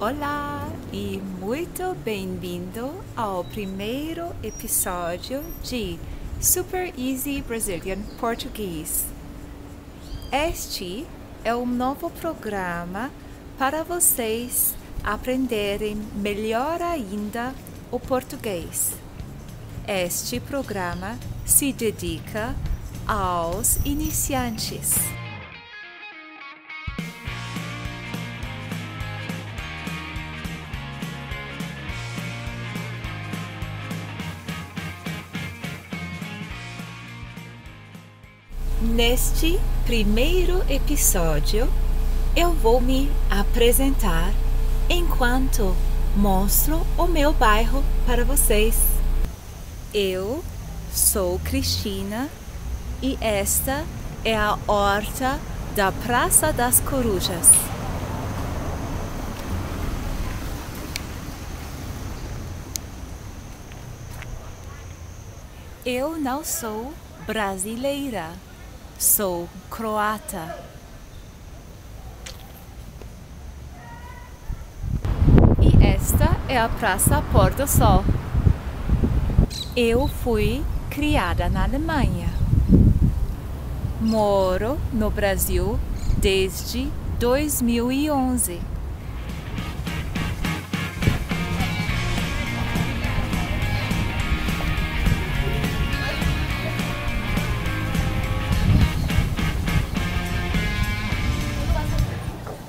Olá e muito bem-vindo ao primeiro episódio de Super Easy Brazilian Português. Este é um novo programa para vocês aprenderem melhor ainda o português. Este programa se dedica aos iniciantes. Neste primeiro episódio, eu vou me apresentar enquanto mostro o meu bairro para vocês. Eu sou Cristina e esta é a horta da Praça das Corujas. Eu não sou brasileira Sou croata. E esta é a Praça Pôr do Sol. Eu fui criada na Alemanha. Moro no Brasil desde 2011.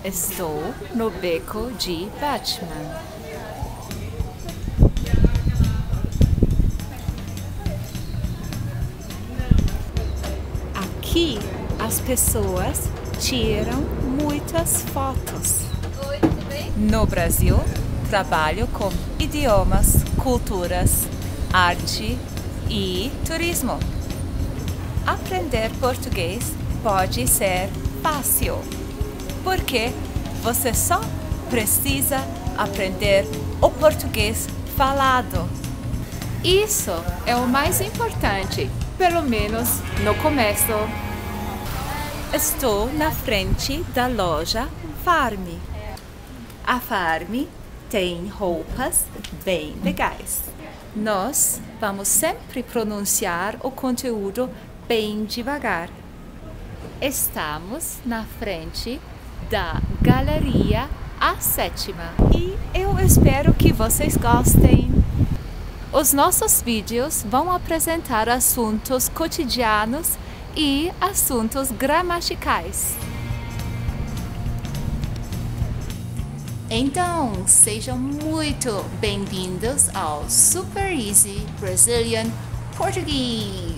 Estou no beco de Batman. Aqui as pessoas tiram muitas fotos. Oi, tudo bem? No Brasil, trabalho com idiomas, culturas, arte e turismo. Aprender português pode ser fácil porque você só precisa aprender o português falado. Isso é o mais importante, pelo menos no começo. Estou na frente da loja Farm. A Farm tem roupas bem legais. Nós vamos sempre pronunciar o conteúdo bem devagar. Estamos na frente da Galeria A Sétima. E eu espero que vocês gostem. Os nossos vídeos vão apresentar assuntos cotidianos e assuntos gramaticais. Então, sejam muito bem-vindos ao Super Easy Brazilian Português.